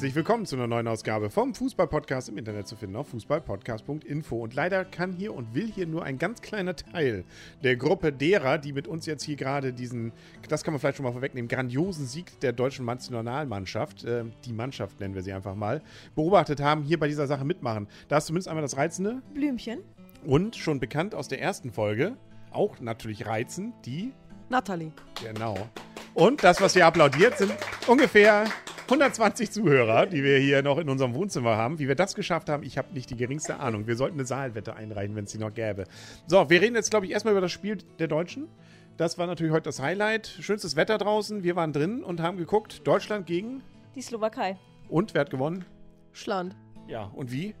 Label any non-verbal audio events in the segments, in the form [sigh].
Herzlich willkommen zu einer neuen Ausgabe vom Fußballpodcast im Internet zu finden auf fußballpodcast.info. Und leider kann hier und will hier nur ein ganz kleiner Teil der Gruppe derer, die mit uns jetzt hier gerade diesen, das kann man vielleicht schon mal vorwegnehmen, grandiosen Sieg der deutschen Nationalmannschaft, äh, die Mannschaft nennen wir sie einfach mal, beobachtet haben, hier bei dieser Sache mitmachen. Da ist zumindest einmal das Reizende. Blümchen. Und schon bekannt aus der ersten Folge, auch natürlich reizend, die Nathalie. Genau. Und das, was hier applaudiert, sind ungefähr 120 Zuhörer, die wir hier noch in unserem Wohnzimmer haben. Wie wir das geschafft haben, ich habe nicht die geringste Ahnung. Wir sollten eine Saalwette einreichen, wenn es die noch gäbe. So, wir reden jetzt, glaube ich, erstmal über das Spiel der Deutschen. Das war natürlich heute das Highlight. Schönstes Wetter draußen. Wir waren drin und haben geguckt. Deutschland gegen. Die Slowakei. Und wer hat gewonnen? Schland. Ja, und wie?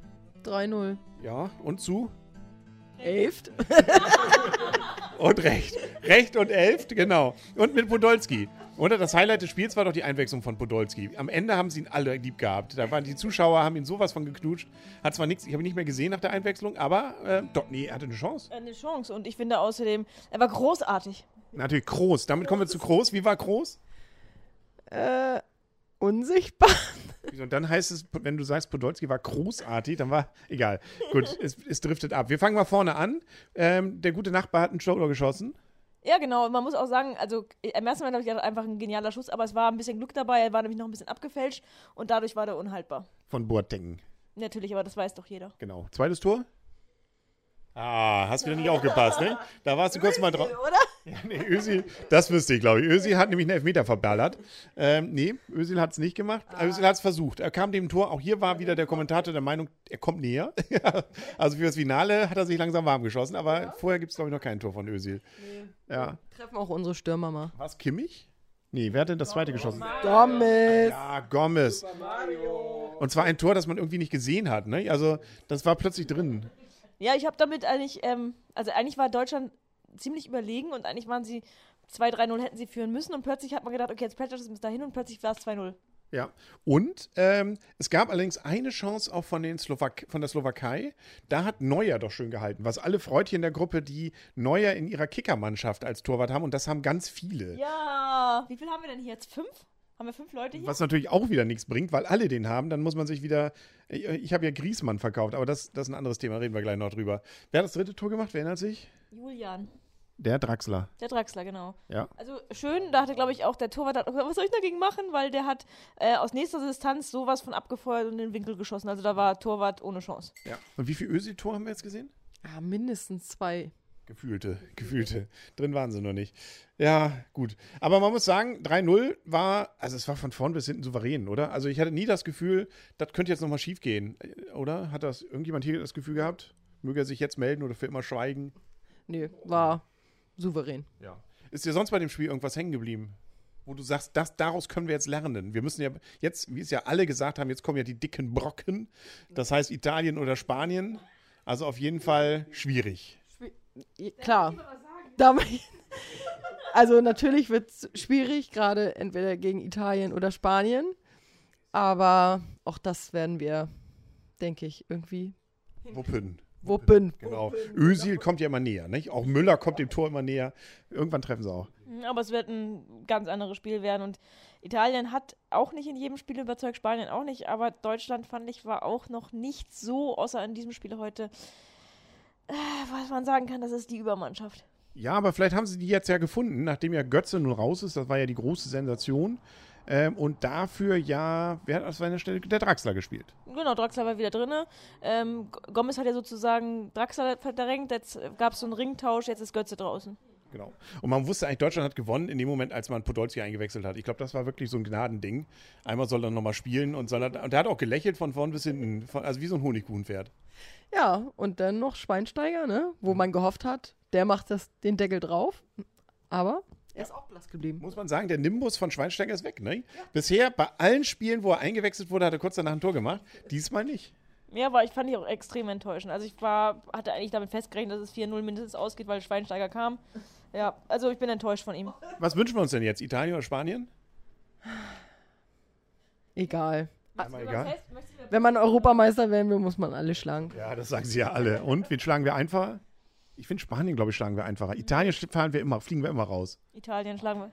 3-0. Ja, und zu? Elft. und recht. Recht und elft, genau. Und mit Podolski. Und das Highlight des Spiels war doch die Einwechslung von Podolski. Am Ende haben sie ihn alle lieb gehabt. Da waren die Zuschauer, haben ihn sowas von geknutscht. Hat zwar nichts, ich habe ihn nicht mehr gesehen nach der Einwechslung, aber äh, doch, nee, er hatte eine Chance. Eine Chance. Und ich finde außerdem, er war großartig. Natürlich groß. Damit kommen wir zu groß. Wie war groß? Äh, unsichtbar. [laughs] Und dann heißt es, wenn du sagst, Podolski war großartig, dann war, egal. Gut, es, es driftet ab. Wir fangen mal vorne an. Ähm, der gute Nachbar hat einen Shoulder geschossen. Ja, genau. Man muss auch sagen, also im ersten Mal, glaube ich, einfach ein genialer Schuss, aber es war ein bisschen Glück dabei. Er war nämlich noch ein bisschen abgefälscht und dadurch war der unhaltbar. Von Boateng. Natürlich, aber das weiß doch jeder. Genau. Zweites Tor? Ah, hast wieder nicht aufgepasst, ne? Da warst du kurz mal drauf. Oder? Ja, nee, Özil, das wüsste ich, glaube ich. Özil hat nämlich einen Elfmeter verballert. Ähm, nee, Özil hat es nicht gemacht. Ah. Özil hat es versucht. Er kam dem Tor, auch hier war wieder der Kommentator der Meinung, er kommt näher. [laughs] also für das Finale hat er sich langsam warm geschossen, aber ja. vorher gibt es, glaube ich, noch kein Tor von Özil. Nee. Ja. Treffen auch unsere Stürmer mal. Was, Kimmich? Nee, wer hat denn das zweite geschossen? Gomez. Ja, Gomez. Und zwar ein Tor, das man irgendwie nicht gesehen hat. Ne? Also, das war plötzlich drin. Ja, ich habe damit eigentlich, ähm, also eigentlich war Deutschland ziemlich überlegen und eigentlich waren sie 2-3-0 hätten sie führen müssen und plötzlich hat man gedacht, okay, jetzt plätschert es bis dahin und plötzlich war es 2-0. Ja, und ähm, es gab allerdings eine Chance auch von, den Slowak von der Slowakei. Da hat Neuer doch schön gehalten, was alle Freudchen in der Gruppe, die Neuer in ihrer Kickermannschaft als Torwart haben und das haben ganz viele. Ja, wie viel haben wir denn hier jetzt? Fünf? Haben wir fünf Leute hier? Was natürlich auch wieder nichts bringt, weil alle den haben. Dann muss man sich wieder. Ich, ich habe ja Griesmann verkauft, aber das, das ist ein anderes Thema. Reden wir gleich noch drüber. Wer hat das dritte Tor gemacht? Wer erinnert sich? Julian. Der Draxler. Der Draxler, genau. Ja. Also schön, da hatte, glaube ich, auch der Torwart, was soll ich dagegen machen? Weil der hat äh, aus nächster Distanz sowas von abgefeuert und in den Winkel geschossen. Also da war Torwart ohne Chance. Ja. Und wie viel Ösi-Tor haben wir jetzt gesehen? Ja, mindestens zwei. Gefühlte, gefühlte. Drin waren sie noch nicht. Ja, gut. Aber man muss sagen, 3-0 war, also es war von vorn bis hinten souverän, oder? Also ich hatte nie das Gefühl, das könnte jetzt nochmal schief gehen, oder? Hat das irgendjemand hier das Gefühl gehabt? Möge er sich jetzt melden oder für immer schweigen? Nee, war souverän. Ja. Ist dir sonst bei dem Spiel irgendwas hängen geblieben? Wo du sagst, das, daraus können wir jetzt lernen. Wir müssen ja jetzt, wie es ja alle gesagt haben, jetzt kommen ja die dicken Brocken. Das heißt Italien oder Spanien. Also auf jeden Fall schwierig. Klar. also natürlich wird es schwierig, gerade entweder gegen Italien oder Spanien. Aber auch das werden wir, denke ich, irgendwie wuppen. Wuppen. Genau. Özil kommt ja immer näher, nicht? Auch Müller kommt dem Tor immer näher. Irgendwann treffen sie auch. Mhm, aber es wird ein ganz anderes Spiel werden. Und Italien hat auch nicht in jedem Spiel überzeugt, Spanien auch nicht. Aber Deutschland, fand ich, war auch noch nicht so, außer in diesem Spiel heute, äh, was man sagen kann, das ist die Übermannschaft. Ja, aber vielleicht haben sie die jetzt ja gefunden, nachdem ja Götze nun raus ist. Das war ja die große Sensation. Ähm, und dafür ja, wer hat aus seiner Stelle? Der Draxler gespielt. Genau, Draxler war wieder drin. Ähm, Gomez hat ja sozusagen Draxler verdrängt, jetzt gab es so einen Ringtausch, jetzt ist Götze draußen. Genau. Und man wusste eigentlich, Deutschland hat gewonnen in dem Moment, als man Podolski eingewechselt hat. Ich glaube, das war wirklich so ein Gnadending. Einmal soll er nochmal spielen und, soll er, und der hat auch gelächelt von vorn bis hinten. Also wie so ein Honigkuchenpferd. Ja, und dann noch Schweinsteiger, ne? wo man gehofft hat, der macht das, den Deckel drauf. Aber er ist auch blass geblieben. Muss man sagen, der Nimbus von Schweinsteiger ist weg. Ne? Ja. Bisher bei allen Spielen, wo er eingewechselt wurde, hat er kurz danach ein Tor gemacht. Diesmal nicht. Ja, aber ich fand ich auch extrem enttäuschend. Also ich war, hatte eigentlich damit festgerechnet, dass es 4-0 mindestens ausgeht, weil Schweinsteiger kam. Ja, also ich bin enttäuscht von ihm. Was wünschen wir uns denn jetzt? Italien oder Spanien? Egal. egal. Wenn man Europameister werden will, muss man alle schlagen. Ja, das sagen sie ja alle. Und wen schlagen wir einfacher? Ich finde Spanien, glaube ich, schlagen wir einfacher. Italien fahren wir immer, fliegen wir immer raus. Italien schlagen wir.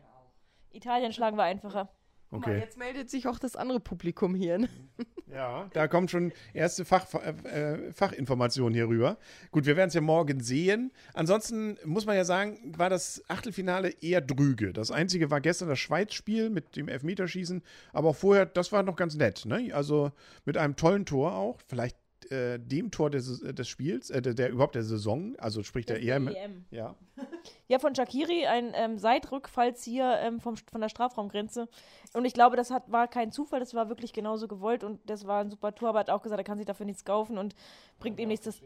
Italien schlagen wir einfacher. Guck mal, Okay. jetzt meldet sich auch das andere Publikum hier. Ne? [laughs] Ja, da kommt schon erste Fach, äh, äh, Fachinformationen hier rüber. Gut, wir werden es ja morgen sehen. Ansonsten muss man ja sagen, war das Achtelfinale eher drüge. Das einzige war gestern das Schweiz-Spiel mit dem Elfmeterschießen. Aber auch vorher, das war noch ganz nett. Ne? Also mit einem tollen Tor auch. Vielleicht äh, dem Tor des, des Spiels, äh, der, der überhaupt der Saison. Also sprich der Das EM. EM. Ja. [laughs] Ja, von Shakiri, ein ähm, Seitrückfallzieher ähm, vom, von der Strafraumgrenze. Und ich glaube, das hat, war kein Zufall, das war wirklich genauso gewollt und das war ein super Tor, aber hat auch gesagt, er kann sich dafür nichts kaufen und bringt ihm nichts. Das,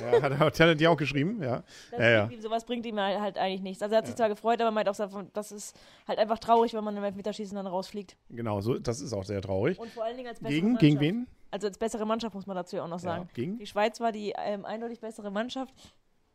ja hat, er dir auch geschrieben? Ja. das Ja, ja. bringt ihm, sowas bringt ihm halt, halt eigentlich nichts. Also er hat sich zwar gefreut, aber meint auch, das ist halt einfach traurig, wenn man im Elfmeterschießen dann rausfliegt. Genau, so, das ist auch sehr traurig. Und vor allen Dingen als Gegen, Mannschaft. gegen wen? Also als bessere Mannschaft muss man dazu ja auch noch sagen. Ja, gegen? Die Schweiz war die ähm, eindeutig bessere Mannschaft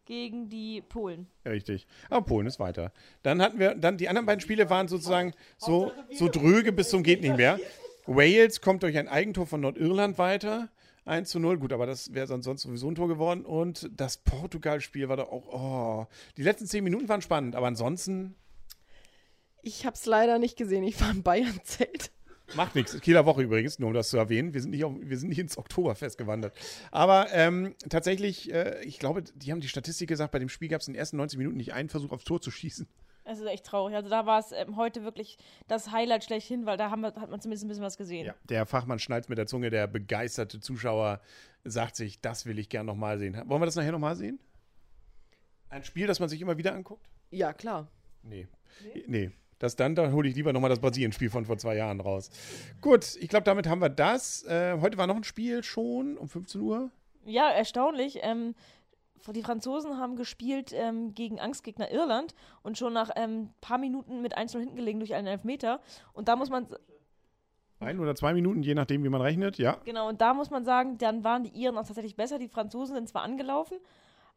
gegen die Polen. Richtig. Aber Polen ist weiter. Dann hatten wir, dann die anderen beiden Spiele waren sozusagen so, so dröge bis zum geht nicht mehr. Wales kommt durch ein Eigentor von Nordirland weiter. 1 zu 0, gut, aber das wäre sonst sonst sowieso ein Tor geworden. Und das Portugal-Spiel war da auch, oh, die letzten zehn Minuten waren spannend, aber ansonsten Ich habe es leider nicht gesehen. Ich war im Bayern-Zelt. Macht nichts. Kieler Woche übrigens, nur um das zu erwähnen. Wir sind nicht, auf, wir sind nicht ins Oktoberfest gewandert. Aber ähm, tatsächlich, äh, ich glaube, die haben die Statistik gesagt, bei dem Spiel gab es in den ersten 90 Minuten nicht einen Versuch aufs Tor zu schießen. Es ist echt traurig. Also da war es ähm, heute wirklich das Highlight schlechthin, weil da haben wir, hat man zumindest ein bisschen was gesehen. Ja, der Fachmann schnallt mit der Zunge, der begeisterte Zuschauer sagt sich, das will ich gern nochmal sehen. Wollen wir das nachher nochmal sehen? Ein Spiel, das man sich immer wieder anguckt? Ja, klar. Nee. Nee. Das dann, da hole ich lieber nochmal das Brasilien-Spiel von vor zwei Jahren raus. Gut, ich glaube, damit haben wir das. Äh, heute war noch ein Spiel schon um 15 Uhr. Ja, erstaunlich. Ähm, die Franzosen haben gespielt ähm, gegen Angstgegner Irland und schon nach ein ähm, paar Minuten mit 1 hinten gelegen durch einen Elfmeter. Und da muss man, Ein oder zwei Minuten, je nachdem, wie man rechnet. Ja. genau, und da muss man sagen, dann waren die Iren auch tatsächlich besser. Die Franzosen sind zwar angelaufen,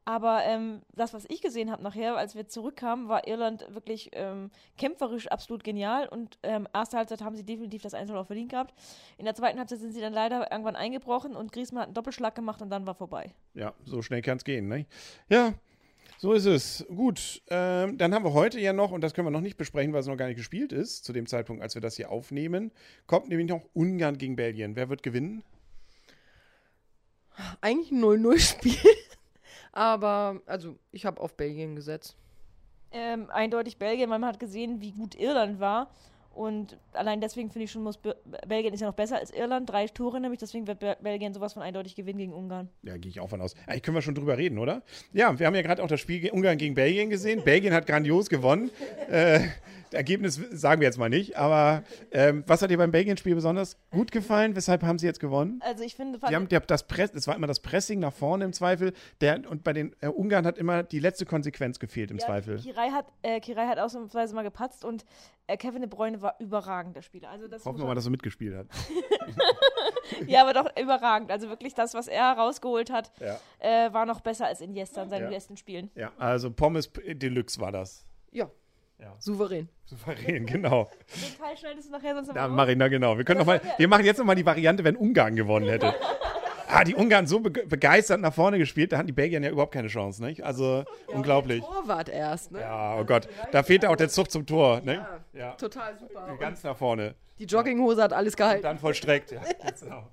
aber ähm, das, was ich gesehen habe nachher, als wir zurückkamen, war Irland wirklich ähm, kämpferisch absolut genial. Und ähm, erste Halbzeit haben sie definitiv das 1 auch verdient gehabt. In der zweiten Halbzeit sind sie dann leider irgendwann eingebrochen und Griezmann hat einen Doppelschlag gemacht und dann war vorbei. Ja, so schnell kann es gehen. Ne? Ja, so ist es. Gut, ähm, dann haben wir heute ja noch, und das können wir noch nicht besprechen, weil es noch gar nicht gespielt ist, zu dem Zeitpunkt, als wir das hier aufnehmen, kommt nämlich noch Ungarn gegen Belgien. Wer wird gewinnen? Eigentlich ein 0-0-Spiel. Aber, also, ich habe auf Belgien gesetzt. ähm, eindeutig Belgien, weil man hat gesehen, wie gut Irland war. Und allein deswegen finde ich schon, muss Be Belgien ist ja noch besser als Irland. Drei Tore nämlich, deswegen wird Be Belgien sowas von eindeutig gewinnen gegen Ungarn. Ja, gehe ich auch von aus. Eigentlich können wir schon drüber reden, oder? Ja, wir haben ja gerade auch das Spiel Ungarn gegen Belgien gesehen. Belgien hat grandios gewonnen. Äh, Ergebnis sagen wir jetzt mal nicht. Aber ähm, was hat dir beim Belgien-Spiel besonders gut gefallen? Weshalb haben sie jetzt gewonnen? Also ich finde, Die haben der, das Press, es war immer das Pressing nach vorne im Zweifel. Der, und bei den äh, Ungarn hat immer die letzte Konsequenz gefehlt im ja, Zweifel. Kirai hat, äh, Kirai hat ausnahmsweise mal gepatzt und Kevin de Bruyne war überragend, der Spieler. Also das Hoffen wir mal, dass er mitgespielt hat. [laughs] ja, aber doch überragend. Also wirklich das, was er rausgeholt hat, Ja, äh, war noch besser als Iniesta in seinen Ja. letzten Spielen. ja also Pommes Deluxe war das. Ja, Ja. souverän. Souverän, genau. Den Teil schneidest du nachher sonst Da noch mache ich, na genau. Wir können noch mal, wir machen jetzt noch mal die Variante, wenn Ungarn gewonnen hätte. [laughs] Ah, die Ungarn so bege begeistert nach vorne gespielt, da hatten die Belgier ja überhaupt keine Chance, nicht? Also unglaublich. Torwart erst, ne? Ja, oh Gott, da fehlt auch der Zug zum Tor, ne? Ja, Total super. ganz nach vorne. Die Jogginghose hat alles gehalten. Dann vollstreckt, ja. Genau.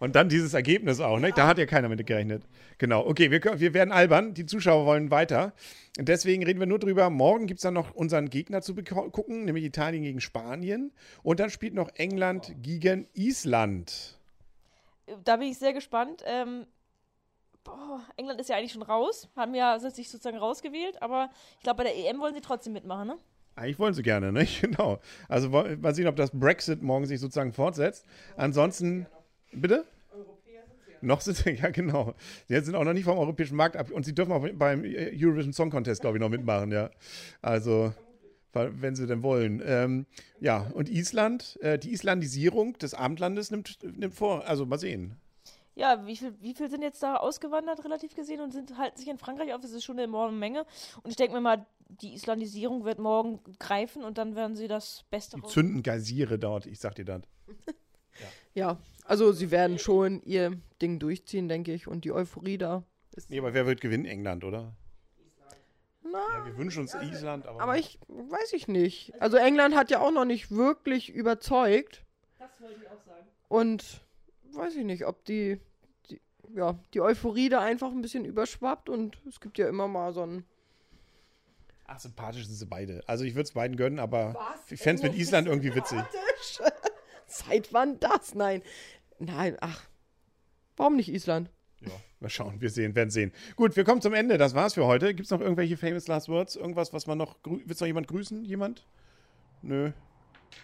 Und dann dieses Ergebnis auch, ne? Da hat ja keiner mit gerechnet. Genau, okay, wir, können- wir werden albern, die Zuschauer wollen weiter. Und deswegen reden wir nur drüber. Morgen gibt es dann noch unseren Gegner zu gucken, nämlich Italien gegen Spanien. Und dann spielt noch England gegen Island. Da bin ich sehr gespannt. Ähm, boah, England ist ja eigentlich schon raus, haben ja sich sozusagen rausgewählt, aber ich glaube, bei der EM wollen sie trotzdem mitmachen, ne? Eigentlich wollen sie gerne, ne? [laughs] Genau. Also mal sehen, ob das Brexit morgen sich sozusagen fortsetzt. Ansonsten, bitte? Noch sind sie, ja genau. Sie sind auch noch nicht vom europäischen Markt ab und sie dürfen auch beim Eurovision Song Contest, glaube ich, noch mitmachen, ja. Also, wenn sie denn wollen. Ähm, ja, und Island, äh, die Islandisierung des Abendlandes nimmt, nimmt vor. Also mal sehen. Ja, wie viel, wie viel sind jetzt da ausgewandert, relativ gesehen, und sind halten sich in Frankreich auf? Das ist schon eine enorme Menge. Und ich denke mir mal, die Islandisierung wird morgen greifen und dann werden sie das Beste Die zünden Geysire dort, ich sag dir das. [laughs] Ja, also sie werden schon ihr Ding durchziehen, denke ich. Und die Euphorie da ist. Nee, aber wer wird gewinnen? England, oder? Hm, Ja, wir wünschen uns Island, aber. Aber ich weiß ich nicht. Also England hat ja auch noch nicht wirklich überzeugt. Das wollte ich auch sagen. Und weiß ich nicht, ob die, die, ja, die Euphorie da einfach ein bisschen überschwappt und es gibt ja immer mal so ein. Ach, sympathisch sind sie beide. Also ich würde es beiden gönnen, aber ich fände es mit Island irgendwie witzig. [laughs] Seit wann das? Nein. Nein, ach. Warum nicht Island? Ja, mal schauen, wir sehen, werden sehen. Gut, wir kommen zum Ende. Das war's für heute. Gibt es noch irgendwelche famous last words? Irgendwas, was man noch. Willst noch jemand grüßen? Jemand? Nö.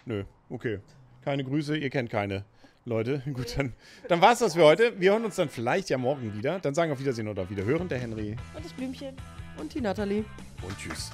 Nö. Okay. Keine Grüße, ihr kennt keine. Leute, [laughs] gut, dann, dann war es das für heute. Wir hören uns dann vielleicht ja morgen wieder. Dann sagen wir auf Wiedersehen oder auf Wiederhören, der Henry. Und das Blümchen. Und die Nathalie. Und tschüss.